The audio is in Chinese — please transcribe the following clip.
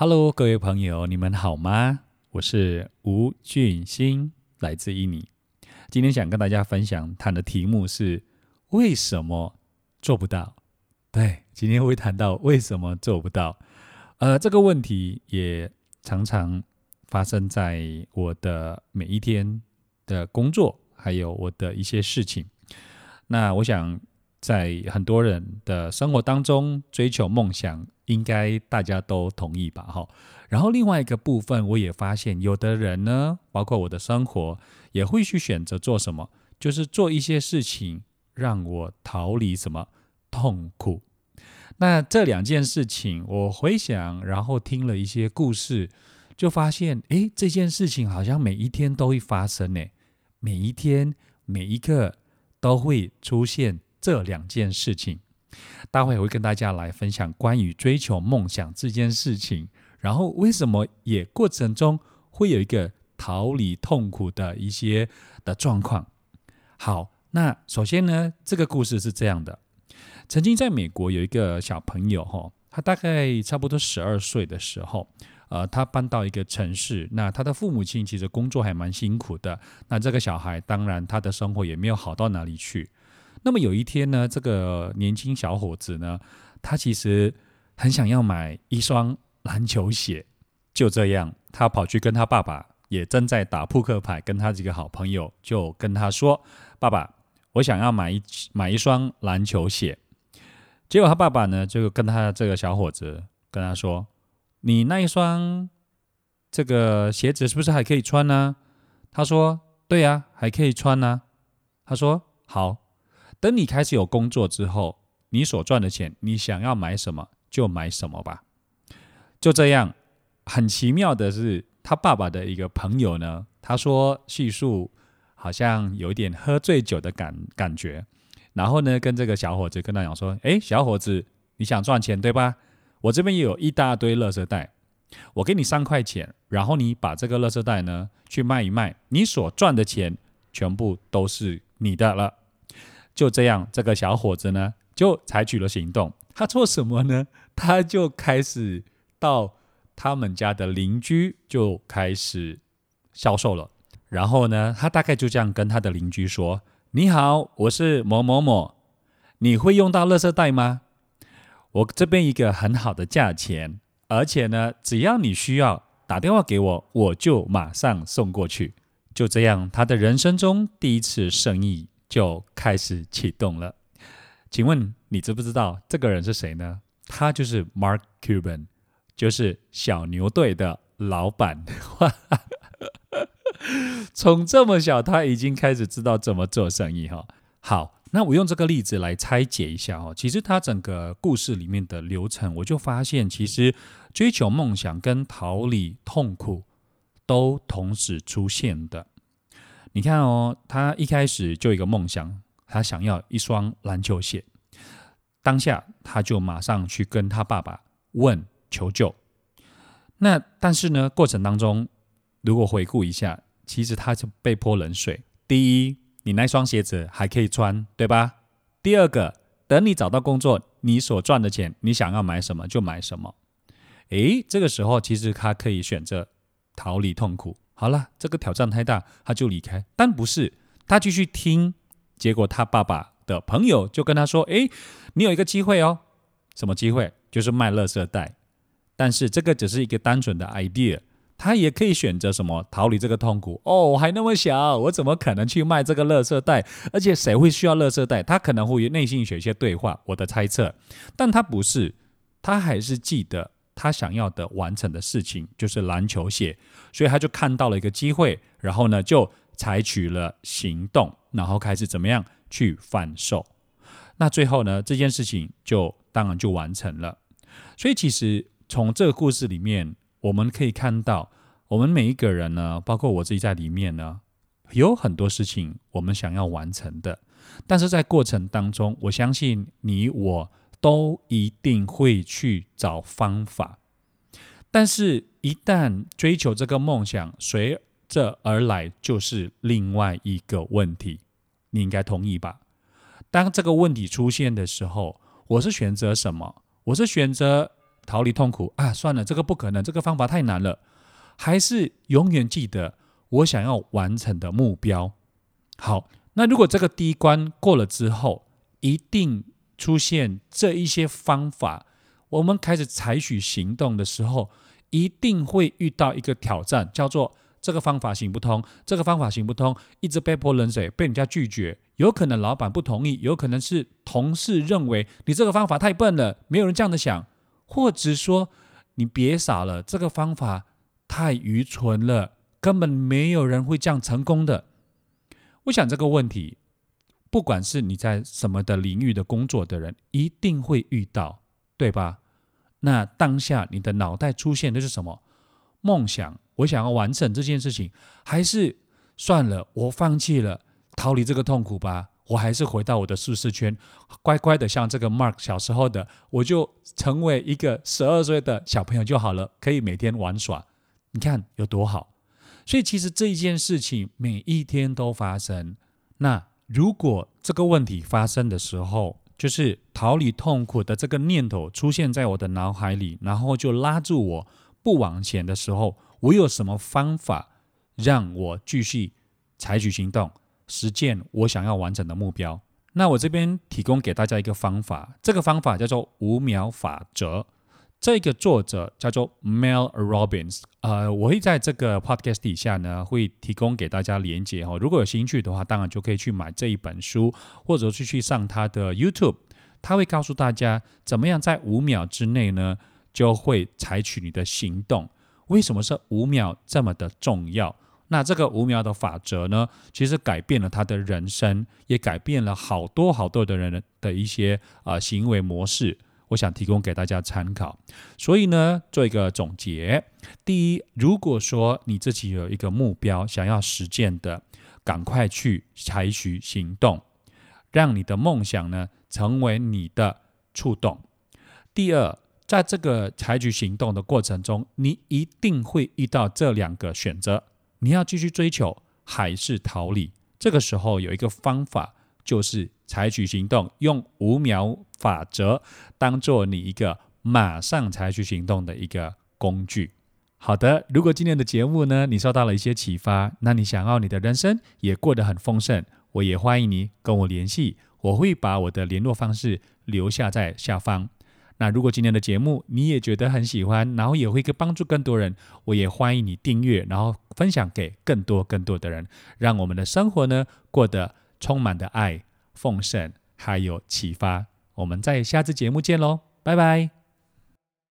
Hello，各位朋友，你们好吗？我是吴俊兴，来自印尼。今天想跟大家分享谈的题目是为什么做不到？对，今天会谈到为什么做不到。呃，这个问题也常常发生在我的每一天的工作，还有我的一些事情。那我想，在很多人的生活当中，追求梦想，应该大家都同意吧？哈。然后另外一个部分，我也发现，有的人呢，包括我的生活，也会去选择做什么，就是做一些事情，让我逃离什么痛苦。那这两件事情，我回想，然后听了一些故事，就发现，诶，这件事情好像每一天都会发生呢，每一天每一个都会出现这两件事情。待会我会跟大家来分享关于追求梦想这件事情。然后为什么也过程中会有一个逃离痛苦的一些的状况？好，那首先呢，这个故事是这样的：曾经在美国有一个小朋友哈，他大概差不多十二岁的时候，呃，他搬到一个城市，那他的父母亲其实工作还蛮辛苦的，那这个小孩当然他的生活也没有好到哪里去。那么有一天呢，这个年轻小伙子呢，他其实很想要买一双。篮球鞋，就这样，他跑去跟他爸爸，也正在打扑克牌，跟他几个好朋友，就跟他说：“爸爸，我想要买一买一双篮球鞋。”结果他爸爸呢，就跟他这个小伙子跟他说：“你那一双这个鞋子是不是还可以穿呢？”他说：“对呀，还可以穿呢。”他说：“好，等你开始有工作之后，你所赚的钱，你想要买什么就买什么吧。”就这样，很奇妙的是，他爸爸的一个朋友呢，他说叙述好像有点喝醉酒的感感觉，然后呢，跟这个小伙子跟他讲说：“哎，小伙子，你想赚钱对吧？我这边也有一大堆垃圾袋，我给你三块钱，然后你把这个垃圾袋呢去卖一卖，你所赚的钱全部都是你的了。”就这样，这个小伙子呢就采取了行动，他做什么呢？他就开始。到他们家的邻居就开始销售了，然后呢，他大概就这样跟他的邻居说：“你好，我是某某某，你会用到垃圾袋吗？我这边一个很好的价钱，而且呢，只要你需要打电话给我，我就马上送过去。”就这样，他的人生中第一次生意就开始启动了。请问你知不知道这个人是谁呢？他就是 Mark Cuban。就是小牛队的老板，从这么小他已经开始知道怎么做生意哈。好，那我用这个例子来拆解一下哦。其实他整个故事里面的流程，我就发现，其实追求梦想跟逃离痛苦都同时出现的。你看哦，他一开始就一个梦想，他想要一双篮球鞋，当下他就马上去跟他爸爸问。求救，那但是呢，过程当中如果回顾一下，其实他就被泼冷水。第一，你那双鞋子还可以穿，对吧？第二个，等你找到工作，你所赚的钱，你想要买什么就买什么。诶，这个时候其实他可以选择逃离痛苦。好了，这个挑战太大，他就离开。但不是，他继续听，结果他爸爸的朋友就跟他说：“诶，你有一个机会哦，什么机会？就是卖垃圾袋。”但是这个只是一个单纯的 idea，他也可以选择什么逃离这个痛苦哦。我还那么小，我怎么可能去卖这个垃圾袋？而且谁会需要垃圾袋？他可能会内心有一些对话，我的猜测。但他不是，他还是记得他想要的完成的事情就是篮球鞋，所以他就看到了一个机会，然后呢就采取了行动，然后开始怎么样去贩售。那最后呢这件事情就当然就完成了。所以其实。从这个故事里面，我们可以看到，我们每一个人呢，包括我自己在里面呢，有很多事情我们想要完成的。但是在过程当中，我相信你我都一定会去找方法。但是，一旦追求这个梦想，随着而来就是另外一个问题。你应该同意吧？当这个问题出现的时候，我是选择什么？我是选择。逃离痛苦啊，算了，这个不可能，这个方法太难了，还是永远记得我想要完成的目标。好，那如果这个第一关过了之后，一定出现这一些方法，我们开始采取行动的时候，一定会遇到一个挑战，叫做这个方法行不通，这个方法行不通，一直被泼冷水，被人家拒绝。有可能老板不同意，有可能是同事认为你这个方法太笨了，没有人这样的想，或者说你别傻了，这个方法太愚蠢了，根本没有人会这样成功的。我想这个问题，不管是你在什么的领域的工作的人，一定会遇到，对吧？那当下你的脑袋出现的是什么？梦想，我想要完成这件事情，还是算了，我放弃了。逃离这个痛苦吧，我还是回到我的舒适圈，乖乖的像这个 Mark 小时候的，我就成为一个十二岁的小朋友就好了，可以每天玩耍，你看有多好。所以其实这一件事情每一天都发生。那如果这个问题发生的时候，就是逃离痛苦的这个念头出现在我的脑海里，然后就拉住我不往前的时候，我有什么方法让我继续采取行动？实践我想要完成的目标。那我这边提供给大家一个方法，这个方法叫做五秒法则。这个作者叫做 Mel Robbins。呃，我会在这个 podcast 底下呢，会提供给大家连接哦。如果有兴趣的话，当然就可以去买这一本书，或者是去上他的 YouTube，他会告诉大家怎么样在五秒之内呢，就会采取你的行动。为什么是五秒这么的重要？那这个五秒的法则呢，其实改变了他的人生，也改变了好多好多的人的一些啊行为模式。我想提供给大家参考。所以呢，做一个总结：第一，如果说你自己有一个目标想要实践的，赶快去采取行动，让你的梦想呢成为你的触动。第二，在这个采取行动的过程中，你一定会遇到这两个选择。你要继续追求还是逃离？这个时候有一个方法，就是采取行动，用五秒法则当做你一个马上采取行动的一个工具。好的，如果今天的节目呢，你受到了一些启发，那你想要你的人生也过得很丰盛，我也欢迎你跟我联系，我会把我的联络方式留下在下方。那如果今天的节目你也觉得很喜欢，然后也会帮助更多人，我也欢迎你订阅，然后分享给更多更多的人，让我们的生活呢过得充满的爱、奉献，还有启发。我们在下次节目见喽，拜拜。